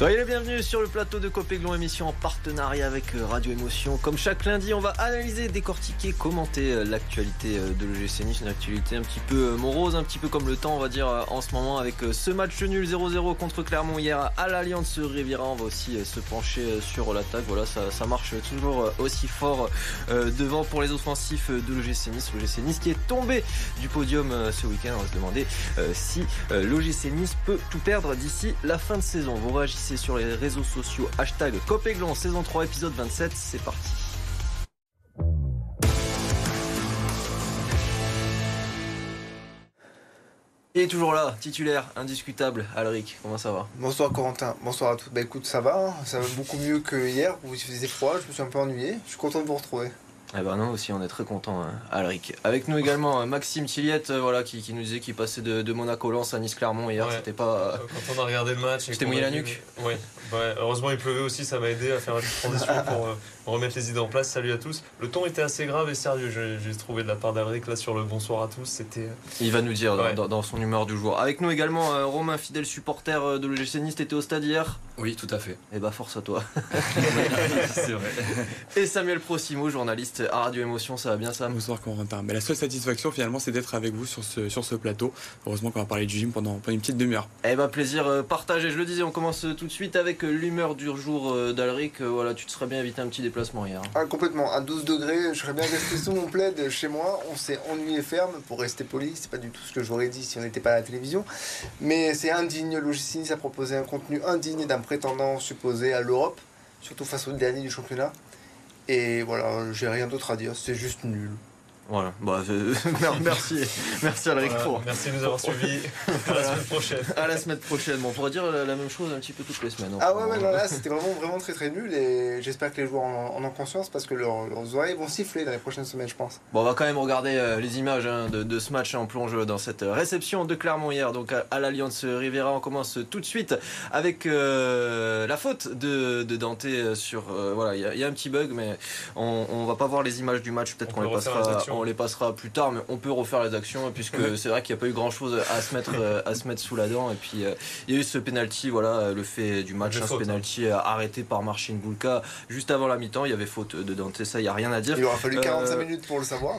Soyez les bienvenus sur le plateau de Copéglon, émission en partenariat avec euh, Radio Émotion. Comme chaque lundi, on va analyser, décortiquer, commenter euh, l'actualité euh, de l'OGC Nice, une actualité un petit peu morose, un petit peu comme le temps, on va dire, en ce moment, avec ce match nul 0-0 contre Clermont hier à l'Alliance Riviera. On va aussi se pencher sur l'attaque. Voilà, ça, marche toujours aussi fort devant pour les offensifs de l'OGC Nice. L'OGC Nice qui est tombé du podium ce week-end. On va se demander si l'OGC Nice peut tout perdre d'ici la fin de saison. Vous réagissez sur les réseaux sociaux. Hashtag Copéglon, saison 3, épisode 27. C'est parti. Il est toujours là, titulaire, indiscutable. Alric, comment ça va? Bonsoir Corentin, bonsoir à tous. Bah écoute, ça va, hein. ça va beaucoup mieux que hier où il faisait froid, je me suis un peu ennuyé. Je suis content de vous retrouver. Eh ben non, aussi, on est très content, hein, Alric. Avec nous également Maxime Tilliette, euh, voilà, qui, nous disait qu'il passait de, Monaco Lens à Nice Clermont hier. C'était pas. Euh, quand on a regardé le match. C'était mouillé la nuque. Oui. heureusement, il pleuvait aussi, ça m'a aidé à faire une transition pour, euh, remettre les idées en place. Salut à tous. Le ton était assez grave et sérieux. J'ai trouvé de la part d'Alric là sur le bonsoir à tous. C'était. Il va nous dire dans, son humeur du jour. Avec nous également Romain, fidèle supporter de l'OGC Nice. T'étais au stade hier? Oui, tout à fait. Eh bah force à toi. C'est vrai. Et Samuel Procimo, journaliste à Radio Émotion ça va bien ça Bonsoir Corentin. Mais la seule satisfaction finalement c'est d'être avec vous sur ce, sur ce plateau. Heureusement qu'on va parler du gym pendant, pendant une petite demi-heure. Eh ben plaisir euh, partagé, je le disais, on commence tout de suite avec euh, l'humeur du jour euh, d'Alric. Voilà, tu te serais bien évité un petit déplacement hier. Ah, complètement, à 12 degrés, je serais bien resté sous mon plaid chez moi. On s'est ennuyé ferme pour rester poli, c'est pas du tout ce que j'aurais dit si on n'était pas à la télévision. Mais c'est indigne, Logicinis a proposé un contenu indigne d'un prétendant supposé à l'Europe, surtout face au dernier du championnat. Et voilà, j'ai rien d'autre à dire, c'est juste nul. Voilà, bah, merci, merci Alric Merci de nous avoir suivis. À la semaine prochaine. À la semaine prochaine. Bon, on pourrait dire la, même chose un petit peu toutes les semaines. Hein. Ah ouais, ouais là, c'était vraiment, vraiment très très nul et j'espère que les joueurs en, ont conscience parce que leurs, oreilles vont siffler dans les prochaines semaines, je pense. Bon, on va quand même regarder euh, les images hein, de, ce match. en plonge dans cette réception de Clermont hier, donc à, l'Alliance Rivera. On commence tout de suite avec euh, la faute de, Dante sur. Euh, voilà, il y, a un petit bug, mais on, on va pas voir les images du match. Peut-être qu'on les passera on les passera plus tard, mais on peut refaire les actions puisque c'est vrai qu'il n'y a pas eu grand chose à se mettre euh, à se mettre sous la dent. Et puis euh, il y a eu ce penalty, voilà, le fait du match, hein, ce penalty hein. arrêté par Marcin Bulka juste avant la mi-temps. Il y avait faute de Dante, ça, il n'y a rien à dire. Il aura fallu 45 euh, minutes pour le savoir.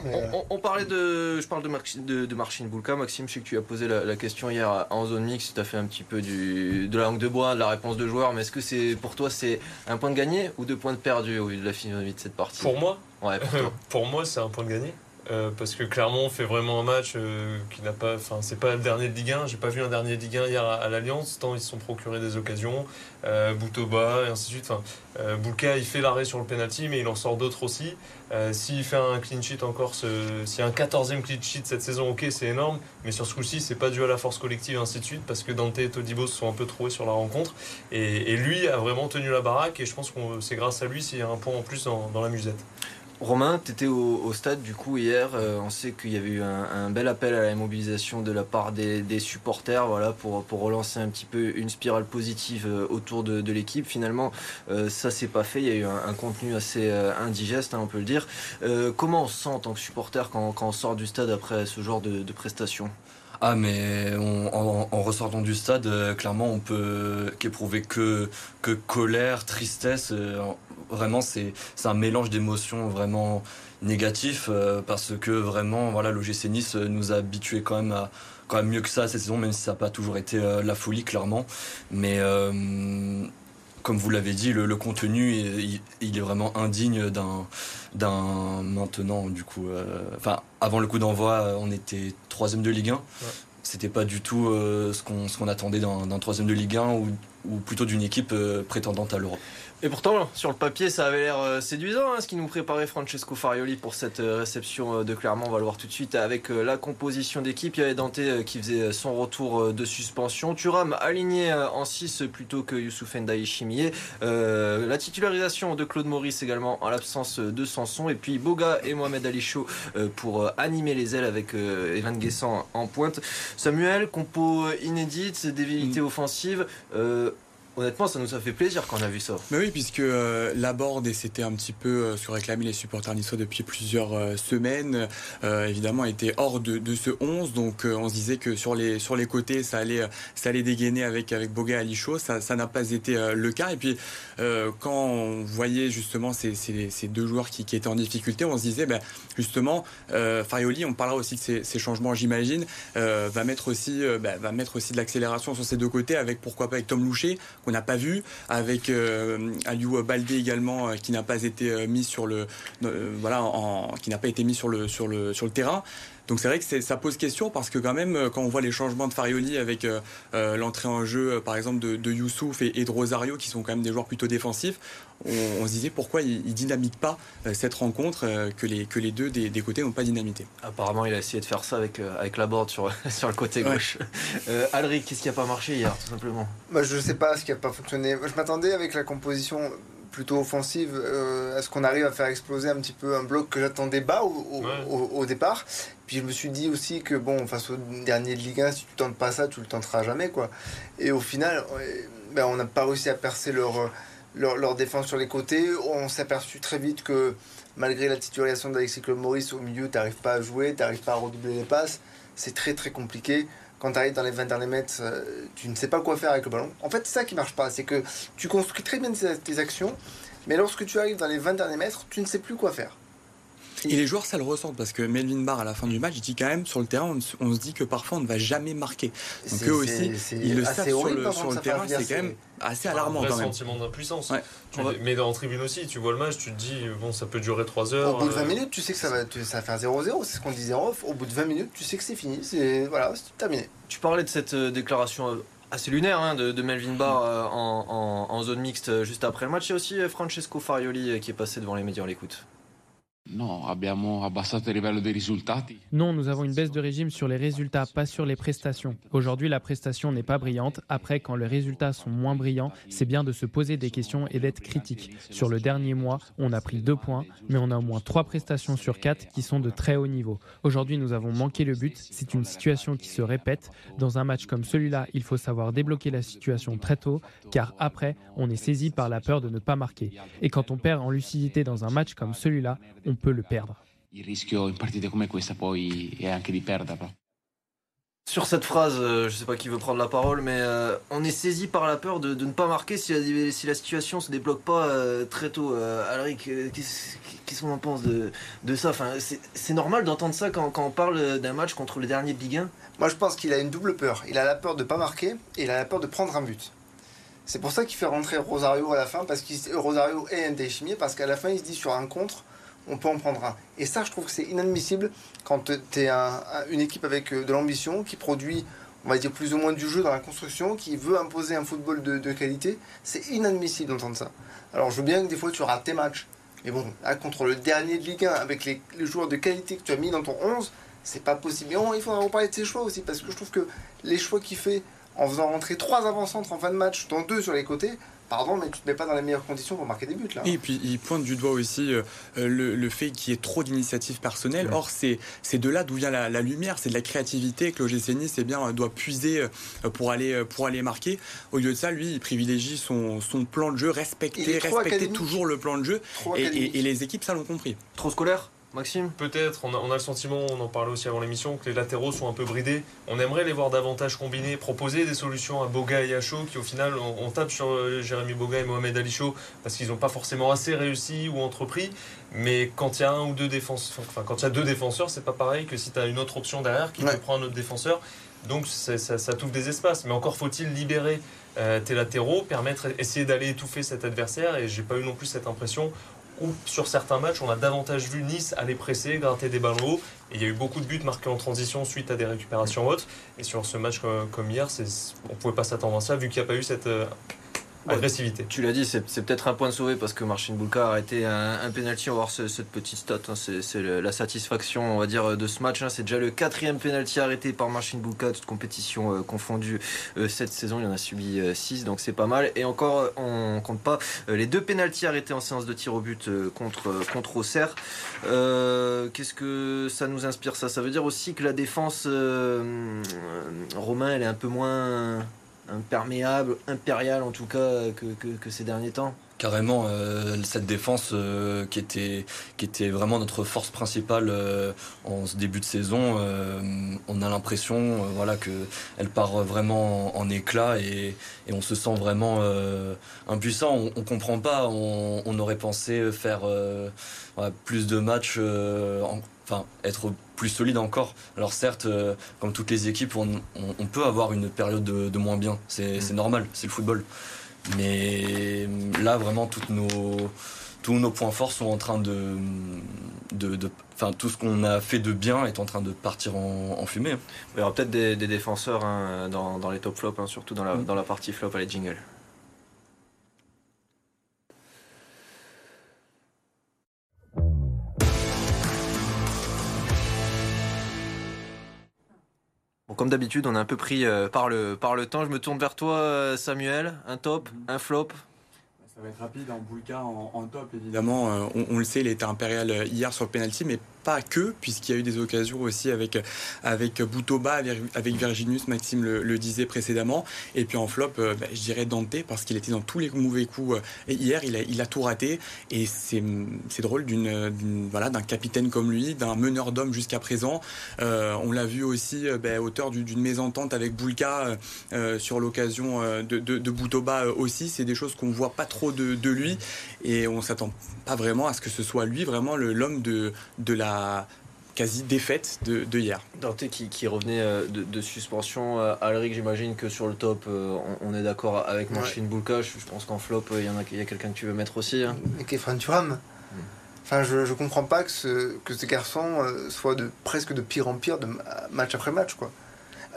On, parlait de, je parle de, de, de Marcin Bulka. Maxime, je sais que tu as posé la, question hier en zone mix. Tu as fait un petit peu du, de la langue de bois, de la réponse de joueur. Mais est-ce que c'est pour toi c'est un point de gagné ou deux points de perdu au vu de la finale de cette partie? Pour moi, ouais, pour, pour moi, c'est un point de gagné. Euh, parce que Clermont fait vraiment un match euh, qui n'a pas. Enfin, c'est pas le dernier de Ligue 1. J'ai pas vu un dernier de Ligue 1 hier à, l'Alliance, tant ils se sont procurés des occasions. Euh, Boutoba et ainsi de suite. Enfin, euh, Boulka, il fait l'arrêt sur le penalty, mais il en sort d'autres aussi. S'il fait un clean sheet encore, s'il y a un 14e clean sheet cette saison, ok, c'est énorme. Mais sur ce coup-ci, c'est pas dû à la force collective et ainsi de suite, parce que Dante et Todibo se sont un peu trouvés sur la rencontre. Et, lui a vraiment tenu la baraque, et je pense que c'est grâce à lui s'il y a un point en plus dans la musette. Romain, tu étais au, stade du coup hier. Euh, on sait qu'il y avait eu un, bel appel à la mobilisation de la part des, supporters voilà, pour, relancer un petit peu une spirale positive euh, autour de, l'équipe. Finalement, euh, ça s'est pas fait. Il y a eu un, contenu assez indigeste, hein, on peut le dire. comment on se sent en tant que supporter quand, on sort du stade après ce genre de, prestations ah mais en, ressortant du stade, clairement on peut qu'éprouver que colère, tristesse vraiment c'est un mélange d'émotions vraiment négatifs euh, parce que vraiment voilà l'OGC Nice nous a habitués quand même à quand même mieux que ça cette saison même si ça n'a pas toujours été euh, la folie clairement mais euh, comme vous l'avez dit, le, contenu, il, est vraiment indigne d'un, d'un maintenant, du coup. enfin, avant le coup d'envoi, on était troisième de Ligue 1. C'était pas du tout ce, qu'on, ce qu'on attendait d'un, troisième de Ligue 1 ou, ou plutôt d'une équipe prétendante à l'Europe. Et pourtant, sur le papier, ça avait l'air euh, séduisant, hein, ce qui nous préparait Francesco Farioli pour cette euh, réception euh, de Clermont. On va le voir tout de suite avec la composition d'équipe. Il y avait Dante qui faisait son retour de suspension. Thuram aligné en 6 plutôt que Youssouf Ndiaye Chimier. la titularisation de Claude Maurice également en l'absence de Sanson. Et puis Boga et Mohamed Ali Chaud pour animer les ailes avec Evan Guessant en pointe. Samuel, compo inédite, débilité mm. offensive honnêtement, ça nous a fait plaisir quand on a vu ça. Mais oui, puisque euh, la board, et c'était un petit peu euh, ce que réclamaient les supporters niçois depuis plusieurs euh, semaines, euh, évidemment, était hors de, de ce 11. Donc, euh, on se disait que sur les, sur les côtés, ça allait, ça allait dégainer avec, avec Boga. Ça ça n'a pas été euh, le cas. Et puis, quand on voyait justement ces, ces, ces deux joueurs qui, qui étaient en difficulté, on se disait, ben, justement, Farioli, on parlera aussi de ces, ces changements, j'imagine, va mettre aussi, ben, va mettre aussi de l'accélération sur ces deux côtés, avec pourquoi pas avec Tom Loucher, qu'on n'a pas vu, avec euh, Aliou Baldé également, euh, qui n'a pas été euh, mis sur le, euh, voilà, qui n'a pas été mis sur le, sur le, sur le terrain. Donc c'est vrai que ça pose question parce que quand même quand on voit les changements de Farioli avec l'entrée en jeu par exemple de, Youssouf et de Rosario qui sont quand même des joueurs plutôt défensifs, on, on se disait pourquoi ils, ils dynamitent pas euh, cette rencontre euh, que les que les deux des, des côtés n'ont pas dynamité. Apparemment, il a essayé de faire ça avec, euh, avec la board sur, sur le côté Ouais. gauche. Euh, Alric, qu'est-ce qui a pas marché hier, tout simplement? Moi, je sais pas ce qui a pas fonctionné. Je m'attendais avec la composition plutôt offensive euh, à ce qu'on arrive à faire exploser un petit peu un bloc que j'attendais bas au, au- Ouais. au- au départ. Puis je me suis dit aussi que bon, face au dernier de Ligue 1, si tu tentes pas ça, tu le tenteras jamais quoi. Et au final, ouais, ben, on n'a pas réussi à percer leur, leur, défense sur les côtés. On s'est très vite que malgré la titularisation d'Alexis Maurice au milieu, tu n'arrives pas à jouer, tu n'arrives pas à redoubler les passes. C'est très très compliqué quand tu arrives dans les 20 derniers mètres, euh, tu ne sais pas quoi faire avec le ballon. En fait, c'est ça qui marche pas. C'est que tu construis très bien tes actions, mais lorsque tu arrives dans les 20 derniers mètres, tu ne sais plus quoi faire. Et les joueurs ça le ressentent parce que Melvin Barr à la fin du match il dit quand même sur le terrain on, se- on se dit que parfois on ne va jamais marquer. Donc C'est- eux aussi ils le savent sur le, sur terrain c'est quand même assez un alarmant vrai quand même. sentiment d'impuissance. Ouais. Va- Mais en tribune aussi, tu vois le match, tu te dis, bon, ça peut durer 3 Au heures. bout de 20 euh, minutes, tu sais que ça va, tu- ça va faire 0-0. C'est ce qu'on disait en off. Au bout de 20 minutes, tu sais que c'est fini. C'est voilà, c'est terminé. Tu parlais de cette euh, déclaration euh, assez lunaire hein, de, de Melvin Barr euh, en, en- en zone mixte juste après le match. Il y a aussi Francesco Farioli qui est passé devant les médias, on l'écoute. Non, nous avons une baisse de régime sur les résultats, pas sur les prestations. Aujourd'hui, la prestation n'est pas brillante. Après, quand les résultats sont moins brillants, c'est bien de se poser des questions et d'être critique. Sur le dernier mois, on a pris deux points, mais on a au moins trois prestations sur quatre qui sont de très haut niveau. Aujourd'hui, nous avons manqué le but. C'est une situation qui se répète. Dans un match comme celui-là, il faut savoir débloquer la situation très tôt, car après, on est saisi par la peur de ne pas marquer. Et quand on perd en lucidité dans un match comme celui-là, on peut le perdre. Il rischio in partite come questa poi è anche di perderlo. Sur cette phrase, euh, je sais pas qui veut prendre la parole, mais euh, on est saisi par la peur de, de ne pas marquer si la, si la situation se débloque pas euh, très tôt. Euh, Alric, qu'est-ce qu'on en pense de, de ça? Enfin, C'est c'est normal d'entendre ça quand, quand on parle d'un match contre le dernier de Ligue 1 Moi, je pense qu'il a une double peur. Il a la peur de pas marquer et il a la peur de prendre un but. C'est pour ça qu'il fait rentrer Rosario à la fin, parce que Rosario est un déchimier, parce qu'à la fin, il se dit sur un contre, on peut en prendre un. Et ça, je trouve que c'est inadmissible quand tu es une équipe avec euh, de l'ambition, qui produit, on va dire, plus ou moins du jeu dans la construction, qui veut imposer un football de, qualité. C'est inadmissible d'entendre ça. Alors, je veux bien que des fois, tu rates tes matchs. Mais bon, là, contre le dernier de Ligue 1, avec les, joueurs de qualité que tu as mis dans ton 11, c'est pas possible. Et on- il faudra reparler de ses choix aussi, parce que je trouve que les choix qu'il fait en faisant rentrer trois avant-centres en fin de match, dont deux sur les côtés, pardon, mais tu te mets pas dans les meilleures conditions pour marquer des buts là. Et puis il pointe du doigt aussi euh, le, le fait qu'il y ait trop d'initiatives personnelles. Or, c'est c'est de là d'où vient la, la lumière, c'est de la créativité que l'OGC Nice eh bien, doit puiser euh, pour aller, euh, pour aller marquer. Au lieu de ça, lui, il privilégie son, son plan de jeu, respecter, respecter toujours le plan de jeu. Et- et les équipes, ça l'ont compris. Trop scolaire? Maxime Peut-être, on a, on a le sentiment, on en parlait aussi avant l'émission, que les latéraux sont un peu bridés. On aimerait les voir davantage combinés, proposer des solutions à Boga et à Chaud, qui au final, on, on tape sur euh, Jérémy Boga et Mohamed Ali Chaud parce qu'ils n'ont pas forcément assez réussi ou entrepris. Mais quand il y a un ou deux défenseurs, enfin quand il y a deux défenseurs, c'est pas pareil que si tu as une autre option derrière qui Ouais. te prend un autre défenseur. Donc ça, ça t'ouvre des espaces. Mais encore faut-il libérer euh, tes latéraux, permettre, essayer d'aller étouffer cet adversaire. Et j'ai pas eu non plus cette impression où sur certains matchs, on a davantage vu Nice aller presser, gratter des ballons hauts. Et il y a eu beaucoup de buts marqués en transition suite à des récupérations hautes. Et sur ce match euh, comme hier, on pouvait pas s'attendre à ça vu qu'il n'y a pas eu cette euh. Agressivité. Tu l'as dit, c'est peut-être un point de sauvé parce que Marcin Bulka a arrêté un, un penalty. On va voir ce- cette petite stat. hein. C'est la satisfaction, on va dire, de ce match. hein. C'est déjà le quatrième penalty arrêté par Marcin Bulka, toute compétition euh, confondue euh, cette saison. Il en a subi 6, donc c'est pas mal. Et encore, euh, on compte pas euh, les deux penalties arrêtés en séance de tir au but euh, contre, euh, contre Auxerre. Euh, Qu'est-ce que ça nous inspire ça? Ça veut dire aussi que la défense, euh, euh, Romain, elle est un peu moins imperméable, impérial en tout cas que ces derniers temps Carrément, euh, cette défense euh, qui, était, vraiment notre force principale euh, en ce début de saison, on a l'impression voilà, qu'elle part vraiment en, éclat et, on se sent vraiment impuissant. On ne comprend pas, on, aurait pensé faire plus de matchs, enfin être plus solide encore. Alors certes, comme toutes les équipes, on, peut avoir une période de, de moins bien, c'est mm. normal, c'est le football. Mais là, vraiment, toutes nos, tous nos points forts sont en train de. de, enfin, tout ce qu'on a fait de bien est en train de partir en, fumée. Il y aura peut-être des, défenseurs hein, dans, dans, les top flops, hein, surtout dans la, mm. dans la partie flop à les jingles. Comme d'habitude, on est un peu pris euh, par, le, par le temps. Je me tourne vers toi, euh, Samuel. Un top, un flop Ça va être rapide. En Boulka, en, en top, évidemment. Euh, on, on, le sait, il était impérial hier sur le penalty, mais pas que, puisqu'il y a eu des occasions aussi avec, avec Boutoba, avec Virginius, Maxime le, disait précédemment. Et puis en flop, euh, bah, je dirais Dante, parce qu'il était dans tous les mauvais coups. Euh, hier, il a, tout raté. Et c'est drôle d'une voilà, d'un capitaine comme lui, d'un meneur d'hommes jusqu'à présent. Euh, on l'a vu aussi bah, auteur d'une mésentente avec Boulka sur l'occasion de, Boutoba aussi. C'est des choses qu'on voit pas trop de, lui. Et on s'attend pas vraiment à ce que ce soit lui vraiment l'homme de, de la quasi défaite de, hier. Dante qui, revenait euh, de, suspension. Euh, Alric, j'imagine que sur le top, euh, on, est d'accord avec Marcin ouais. Je pense qu'en flop, il y en a, y a quelqu'un que tu veux mettre aussi. Hein. Et Turam. Hmm. Enfin, je, ne comprends pas que ce, que ce garçon soit de, presque de pire en pire de match après match. quoi.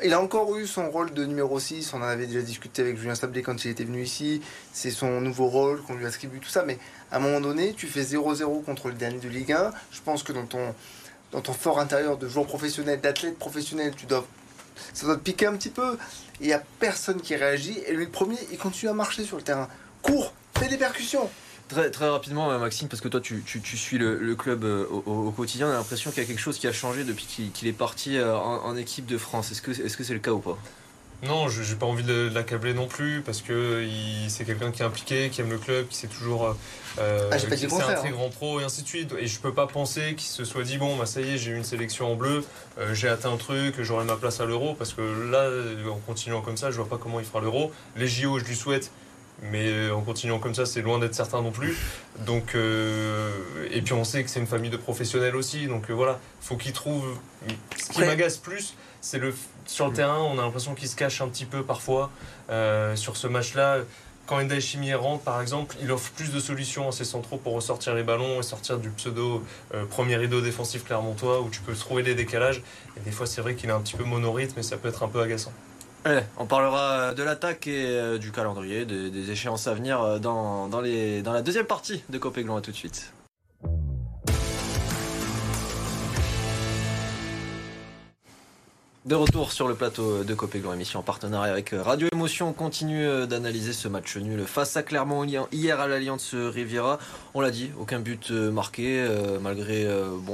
Il a encore eu son rôle de numéro 6, on en avait déjà discuté avec Julien Sablé quand il était venu ici, c'est son nouveau rôle qu'on lui attribue, tout ça, mais à un moment donné, tu fais 0-0 contre le dernier de Ligue 1, je pense que dans ton, dans ton fort intérieur de joueur professionnel, d'athlète professionnel, tu dois, ça doit te piquer un petit peu, il n'y a personne qui réagit, et lui le premier, il continue à marcher sur le terrain. Cours, fais des percussions, Très, très rapidement, euh, Maxime, parce que toi, tu, tu, suis le, club euh, au, quotidien, on a l'impression qu'il y a quelque chose qui a changé depuis qu'il est parti euh, en, équipe de France. Est-ce que c'est -ce c'est le cas ou pas? Non, je n'ai pas envie de l'accabler non plus parce que c'est quelqu'un qui est impliqué, qui aime le club, qui sait toujours. Euh, ah, c'est un très grand pro et ainsi de suite. Et je peux pas penser qu'il se soit dit bon, bah ça y est, j'ai eu une sélection en bleu, j'ai atteint un truc, j'aurai ma place à l'euro parce que là, en continuant comme ça, je vois pas comment il fera l'euro. Les JO, je lui souhaite mais euh, en continuant comme ça, c'est loin d'être certain non plus. Donc, euh, et puis on sait que c'est une famille de professionnels aussi, donc euh, voilà, faut qu'ils trouvent. Ce qui m'agace plus, c'est le sur le terrain, on a l'impression qu'il se cache un petit peu parfois sur ce match-là. Quand Enda Chimie rentre, par exemple, il offre plus de solutions à ses centraux pour ressortir les ballons et sortir du pseudo premier rideau défensif clermontois où tu peux trouver des décalages. Et des fois, c'est vrai qu'il est un petit peu monorite, mais ça peut être un peu agaçant on parlera de l'attaque et euh, du calendrier, des, échéances à venir euh, dans, dans la deuxième partie de Copéglon. À tout de suite. De retour sur le plateau de Copéglon, émission en partenariat avec euh, Radio Émotion. On continue euh, d'analyser ce match nul face à Clermont hier à l'Alliance Riviera. On l'a dit, aucun but euh, marqué, malgré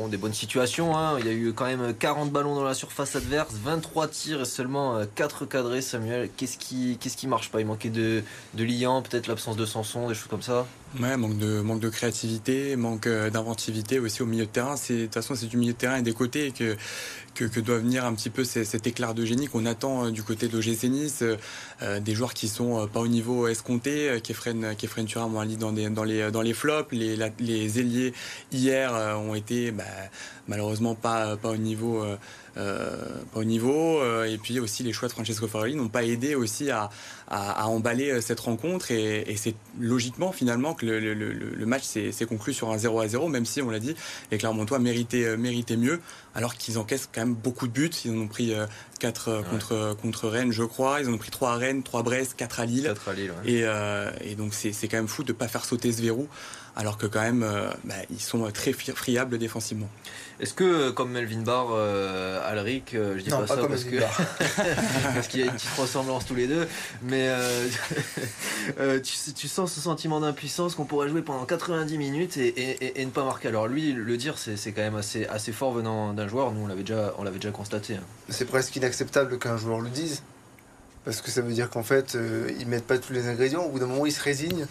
des bonnes situations. Hein. Il y a eu quand même 40 ballons dans la surface adverse, 23 tirs et seulement 4 cadrés. Samuel, qu'est-ce qui, qu'est-ce marche pas? Il manquait de, de peut-être l'absence de Sanson, des choses comme ça? Ouais, manque de, manque de créativité, manque d'inventivité aussi au milieu de terrain. De toute façon, c'est du milieu de terrain et des côtés que que, que, doit venir un petit peu cet éclair de génie qu'on attend euh, du côté de l'OGC. Euh, euh, des joueurs qui sont pas au niveau escompté, Kefren, Kefren Turam ont dans, des, dans, les, dans les flops. Les, les ailiers hier ont été bah, malheureusement pas, pas au niveau. Pas au niveau et puis aussi les choix de Francesco Farelli n'ont pas aidé aussi à, emballer cette rencontre et, c'est logiquement finalement que le match s'est conclu sur un 0 à 0 même si on l'a dit les Clermontois méritaient, méritaient mieux alors qu'ils encaissent quand même beaucoup de buts. Ils en ont pris 4 euh, euh, contre, contre Rennes, je crois. Ils en ont pris 3 à Rennes, 3 à Brest, 4 à Lille. et, euh, et, donc c'est quand même fou de ne pas faire sauter ce verrou, alors que quand même, bah, ils sont très friables défensivement. Est-ce que, comme Melvin Barr, euh, Alric, je dis pas, ça parce que parce qu'il y a une petite ressemblance tous les deux, mais tu, tu, sens ce sentiment d'impuissance qu'on pourrait jouer pendant 90 minutes et, et, et, ne pas marquer. Alors lui, le dire, c'est quand même assez, assez fort venant d'un joueur. Nous, on l'avait déjà, constaté. Hein. C'est presque inacceptable qu'un joueur le dise. parce que ça veut dire qu'en fait, euh, ils mettent pas tous les ingrédients. Au bout d'un moment, ils se résignent.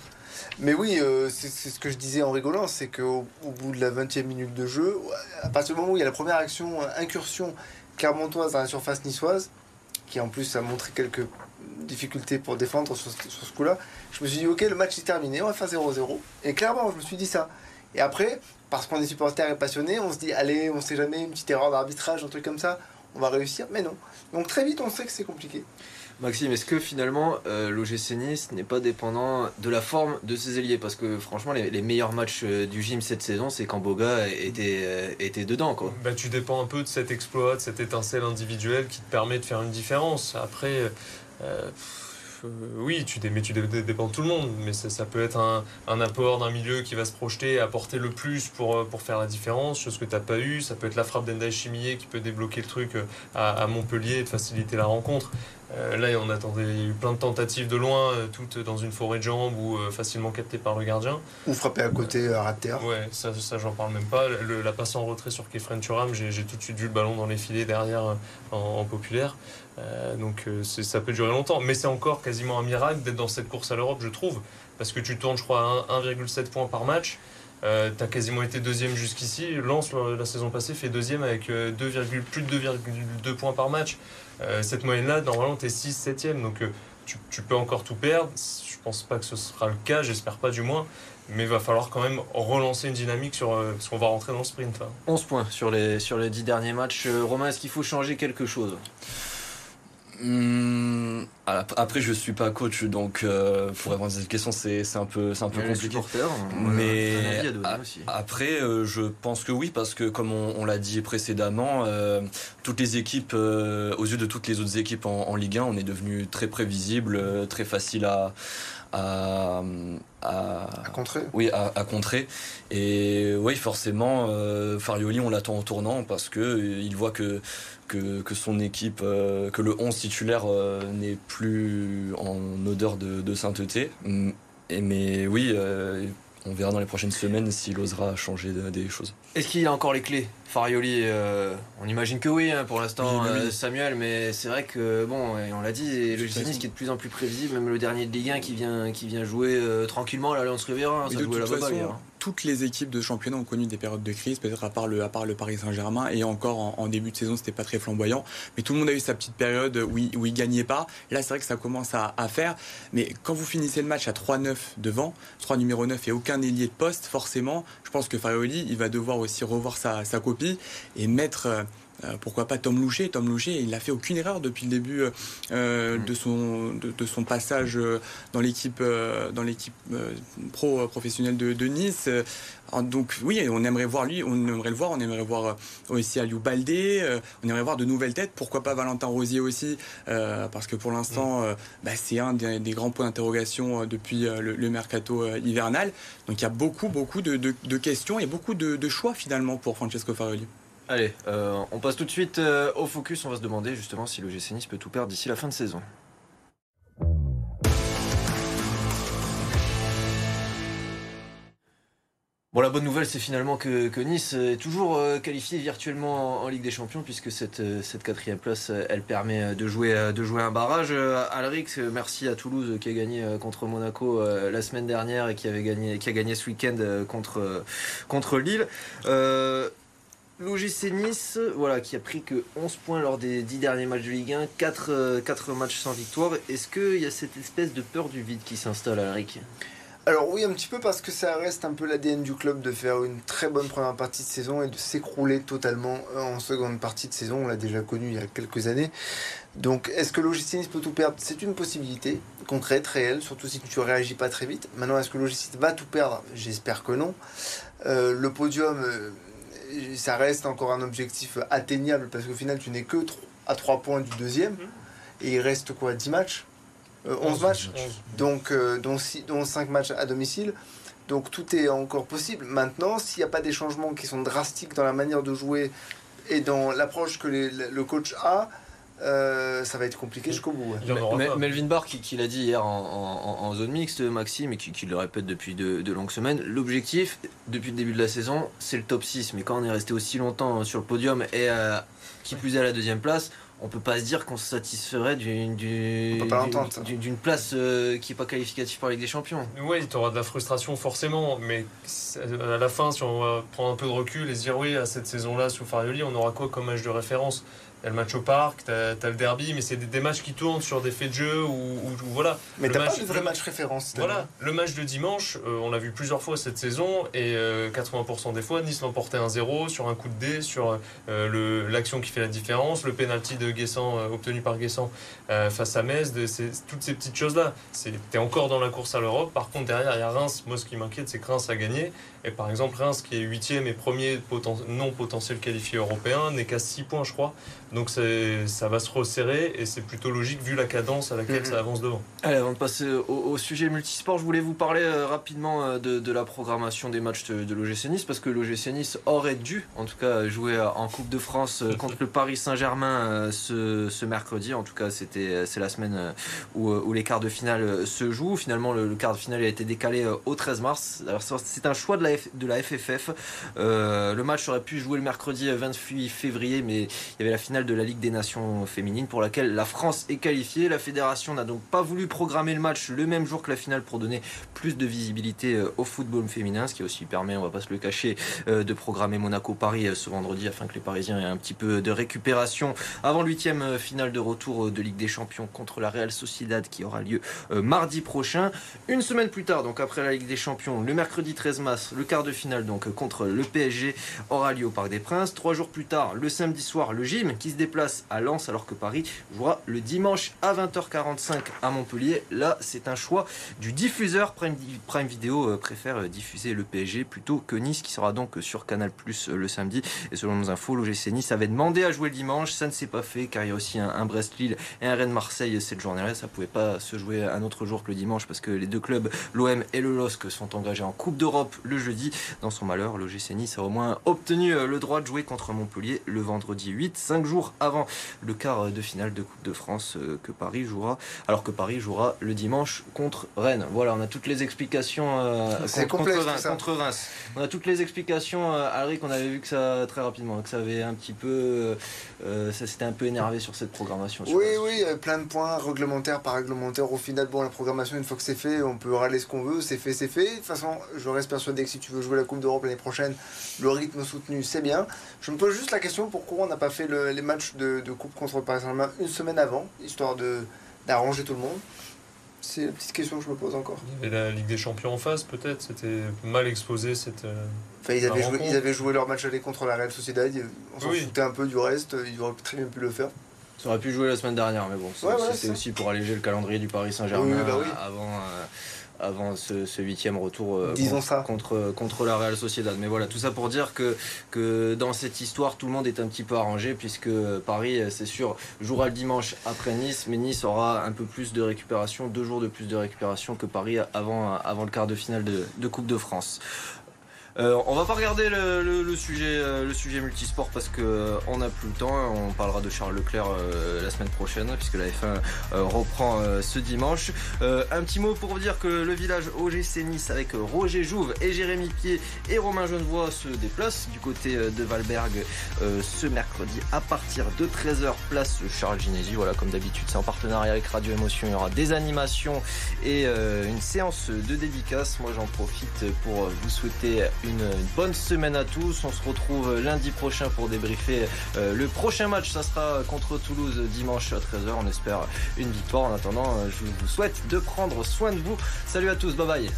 Mais oui, euh, c'est ce que je disais en rigolant, c'est qu'au au bout de la 20e minute de jeu, à partir du moment où il y a la première action, incursion clermontoise dans la surface niçoise, qui en plus a montré quelques difficultés pour défendre sur, sur ce coup-là, je me suis dit, ok, le match est terminé, on va faire 0-0. Et clairement, je me suis dit ça. Et après, parce qu'on est supporter et passionné, on se dit, allez, on sait jamais, une petite erreur d'arbitrage, un truc comme ça, on va réussir. Mais non. Donc très vite, on sait que c'est compliqué. Maxime, est-ce que finalement euh, l'OGC Nice n'est pas dépendant de la forme de ses ailiers? Parce que franchement, les, les meilleurs matchs euh, du gym cette saison, c'est quand Boga était, euh, était dedans. Quoi. Bah, tu dépends un peu de cet exploit, de cette étincelle individuelle qui te permet de faire une différence. Après, euh, oui, tu, mais tu dé- dé- dépends de tout le monde, mais ça, peut être un, apport d'un milieu qui va se projeter et apporter le plus pour, euh, pour faire la différence, chose que tu n'as pas eu. Ça peut être la frappe d'Endai Chimier qui peut débloquer le truc euh, à, à Montpellier et de faciliter la rencontre. Euh, là, on attendait, il y a eu plein de tentatives de loin, euh, toutes dans une forêt de jambes ou euh, facilement captées par le gardien. Ou frapper à côté, à ras de terre. Ouais, ça, ça j'en parle même pas. Le- la passe en retrait sur Kefren Turam, j'ai tout de suite vu le ballon dans les filets derrière en, en populaire. Donc ça peut durer longtemps. Mais c'est encore quasiment un miracle d'être dans cette course à l'Europe, je trouve. Parce que tu tournes, je crois, à un- 1,7 points par match. Euh, tu as quasiment été deuxième jusqu'ici. Lens, la, la saison passée, fait deuxième avec euh, 2, plus de 2,2 points par match. Euh, cette moyenne-là, normalement, tu es 6, 7e. Donc euh, tu, peux encore tout perdre. Je pense pas que ce sera le cas, j'espère pas du moins. Mais il va falloir quand même relancer une dynamique sur, euh, parce qu'on va rentrer dans le sprint. là. 11 points sur les, sur les 10 derniers matchs. Euh, Romain, est-ce qu'il faut changer quelque chose? Ap- après, je suis pas coach, donc euh, pour répondre à cette question, c'est un peu, c'est un peu compliqué. a Mais à aussi. Après, euh, je pense que oui, parce que comme on, on l'a dit précédemment, euh, toutes les équipes, euh, aux yeux de toutes les autres équipes en, en Ligue 1, on est devenu très prévisible, euh, très facile à, à, à, À contrer. oui, à, à contrer. Et oui, forcément, euh, Farioli, on l'attend en tournant parce que euh, il voit que, que, que son équipe, euh, que le 11 titulaire euh, n'est plus en odeur de, de sainteté. Mm, Et, mais oui, euh, on verra dans les prochaines semaines s'il osera changer de- des choses. Est-ce qu'il a encore les clés Farioli, euh, on imagine que oui hein, pour l'instant, Oui, oui, oui. euh, Samuel, mais c'est vrai que, bon, et on l'a dit, le façon. qui est de plus en plus prévisible, même le dernier de Ligue 1 qui vient, qui vient jouer euh, tranquillement à l'Alliance Riviera, hein, ça de jouait la façon, hein. Toutes les équipes de championnat ont connu des périodes de crise, peut-être à part le, à Paris Saint-Germain, et encore en, début de saison, c'était pas très flamboyant. Mais tout le monde a eu sa petite période où il, gagnait pas. Là, c'est vrai que ça commence à, faire. Mais quand vous finissez le match à 3-9 devant, 3 numéro 9 et aucun ailier de poste, forcément, je pense que Farioli, il va devoir aussi revoir sa, sa copie et mettre. Euh, pourquoi pas Tom Loucher Tom Loucher, il n'a fait aucune erreur depuis le début euh, euh, Mm. de, son, de, de son passage dans l'équipe dans l'équipe pro professionnelle de, de Nice. Donc oui, on aimerait voir lui, on aimerait le voir, on aimerait voir aussi Aliou Baldé, euh, on aimerait voir de nouvelles têtes. Pourquoi pas Valentin Rosier aussi, euh, parce que pour l'instant, euh, bah, c'est un des, des grands points d'interrogation depuis le, le mercato hivernal. Donc il y a beaucoup, beaucoup de, de- de questions et beaucoup de, de choix finalement pour Francesco Farioli. Allez, euh, on passe tout de suite euh, au focus, on va se demander justement si le GC Nice peut tout perdre d'ici la fin de saison. Bon, la bonne nouvelle, c'est finalement que, Nice est toujours euh, qualifié virtuellement en, Ligue des Champions, puisque cette, quatrième place, elle permet de jouer, un barrage. Alrix, merci à Toulouse qui a gagné contre Monaco la semaine dernière et qui, avait gagné, qui a gagné ce week-end contre, Lille. L'OGC Nice, voilà, qui a pris que 11 points lors des 10 derniers matchs de Ligue 1, 4, 4 matchs sans victoire. Est-ce qu'il y a cette espèce de peur du vide qui s'installe, Alric Alors oui, un petit peu parce que ça reste un peu l'ADN du club de faire une très bonne première partie de saison et de s'écrouler totalement en seconde partie de saison. On l'a déjà connu il y a quelques années. Donc est-ce que l'OGC Nice peut tout perdre? C'est une possibilité concrète, réelle, surtout si tu ne réagis pas très vite. Maintenant, est-ce que l'OGC va tout perdre? J'espère que non. Euh, le podium, euh, ça reste encore un objectif atteignable parce qu'au final, tu n'es que à 3 points du deuxième. Et il reste quoi 10 matchs? Euh, 11 matchs donc, euh, dont, six- dont 5 matchs à domicile. Donc tout est encore possible. Maintenant, s'il n'y a pas des changements qui sont drastiques dans la manière de jouer et dans l'approche que les- le coach a, euh, ça va être compliqué jusqu'au bout. Melvin Barr, qui, qui l'a dit hier en, en- en zone mixte, Maxime, et qui, qui le répète depuis de, de longues semaines, l'objectif, depuis le début de la saison, c'est le top 6. Mais quand on est resté aussi longtemps sur le podium et euh, qui plus est à la deuxième place, on peut pas se dire qu'on se satisferait d'une place euh, qui est pas qualificative pour la Ligue des Champions. Oui, tu auras de la frustration forcément, mais à la fin, si on va prendre un peu de recul et se dire oui, à cette saison-là, sous Farioli, on aura quoi comme match de référence? T'as le match au parc, t'as as le derby, mais c'est des, des matchs qui tournent sur des faits de jeu ou, voilà. Mais t'as pas de vrai match référence. Voilà, le match de dimanche, euh, on l'a vu plusieurs fois cette saison et euh, 80% des fois, Nice l'emportait 1-0 sur un coup de dé, sur euh, l'action qui fait la différence, le penalty de Guessant euh, obtenu par Guessant euh, face à Metz, de, toutes ces petites choses-là. C'est- T'es encore dans la course à l'Europe. Par contre, derrière, il y a Reims. Moi, ce qui m'inquiète, c'est que Reims a gagné. Et par exemple, Reims, qui est huitième et premier poten- non potentiel qualifié européen, n'est qu'à 6 points, je crois. Donc ça va se resserrer et c'est plutôt logique vu la cadence à laquelle Mhm. ça avance devant. Allez, avant de passer au, au sujet multisport, je voulais vous parler euh, rapidement euh, de, de la programmation des matchs de, de l'OGC Nice parce que l'OGC Nice aurait dû, en tout cas, jouer euh, en Coupe de France contre le Paris Saint-Germain ce, ce mercredi. En tout cas, c'était c'est la semaine où, où les quarts de finale se jouent. Finalement, le, le quart de finale a été décalé au 13 mars. Alors, c'est un choix de la, De la FFF. Euh, le match aurait pu jouer le mercredi euh, 28 février, mais il y avait la finale de la Ligue des Nations féminine pour laquelle la France est qualifiée. La fédération n'a donc pas voulu programmer le match le même jour que la finale pour donner plus de visibilité euh, au football féminin, ce qui aussi permet, on va pas se le cacher, euh, de programmer Monaco-Paris ce vendredi afin que les Parisiens aient un petit peu de récupération avant l'huitième finale de retour de Ligue des Champions contre la Real Sociedad qui aura lieu mardi prochain. Une semaine plus tard, donc après la Ligue des Champions, le mercredi 13 mars, le quart de finale donc euh, contre le PSG aura lieu au Parc des Princes. Trois jours plus tard, le samedi soir, le gym qui se déplace à Lens alors que Paris jouera le dimanche à 20h45 à Montpellier. Là, c'est un choix du diffuseur. Prime, Prime Video euh, préfère euh, diffuser le PSG plutôt que Nice qui sera donc sur Canal Plus le samedi. Et selon nos infos, l'OGC Nice avait demandé à jouer le dimanche. Ça ne s'est pas fait car il y a aussi un, un Brest-Lille et un Rennes-Marseille cette journée-là. Ça pouvait pas se jouer un autre jour que le dimanche parce que les deux clubs, l'OM et le LOSC, sont engagés en Coupe d'Europe le jeudi. Dans son malheur, l'OGC Nice a au moins obtenu euh, le droit de jouer contre Montpellier le vendredi 8, cinq jours avant le quart de finale de Coupe de France euh, que Paris jouera, alors que Paris jouera le dimanche contre Rennes. Voilà, on a toutes les explications euh, C'est contre, complexe, contre Reims, ça. contre Reims. On a toutes les explications, euh, Alric, on avait vu que ça très rapidement, que ça avait un petit peu, euh, ça s'était un peu énervé sur cette programmation. sur Oui, Reims. oui, plein de points, réglementaires par réglementaire. Au final, bon, la programmation, une fois que c'est fait, on peut râler ce qu'on veut, c'est fait, c'est fait. De toute façon, je reste persuadé que si tu veux jouer la Coupe d'Europe l'année prochaine, le rythme soutenu, c'est bien. Je me pose juste la question pourquoi on n'a pas fait le- les matchs de, de Coupe contre le Paris Saint-Germain une semaine avant, histoire de d'arranger tout le monde? C'est la petite question que je me pose encore. Il y avait la Ligue des Champions en face, peut-être. C'était mal exposé cette. euh, Enfin, ils avaient, joué, rencontre. ils avaient joué leur match aller contre la Real Sociedad, on s'en Oui. foutait un peu du reste, ils auraient très bien pu le faire. Ça aurait pu jouer la semaine dernière, mais bon, c'est- Ouais, ouais, c'était c'est- aussi pour alléger le calendrier du Paris Saint-Germain Oui, bah oui. avant, euh, avant ce, ce huitième retour euh, Disons contre, ça. Contre, contre la Real Sociedad. Mais voilà, tout ça pour dire que, que dans cette histoire, tout le monde est un petit peu arrangé, puisque Paris, euh, c'est sûr, jouera le dimanche après Nice, mais Nice aura un peu plus de récupération, deux jours de plus de récupération que Paris avant, avant le quart de finale de, de Coupe de France. Euh, on va pas regarder le, sujet, euh, le multisport parce que euh, on n'a plus le temps. On parlera de Charles Leclerc la semaine prochaine puisque la F1 euh, reprend ce dimanche. Un petit mot pour vous dire que le village OGC Nice avec Roger Jouve et Jérémy Pied et Romain Genevois se déplacent du côté de Valberg ce mercredi à partir de 13h place Charles Ginesi. Voilà, comme d'habitude, c'est en partenariat avec Radio Émotion. Il y aura des animations et une séance de dédicace. Moi, j'en profite pour vous souhaiter une, une bonne semaine à tous. On se retrouve lundi prochain pour débriefer euh, le prochain match. Ça sera contre Toulouse dimanche à 13h. On espère une victoire. En attendant, euh, je vous souhaite de prendre soin de vous. Salut à tous. Bye bye.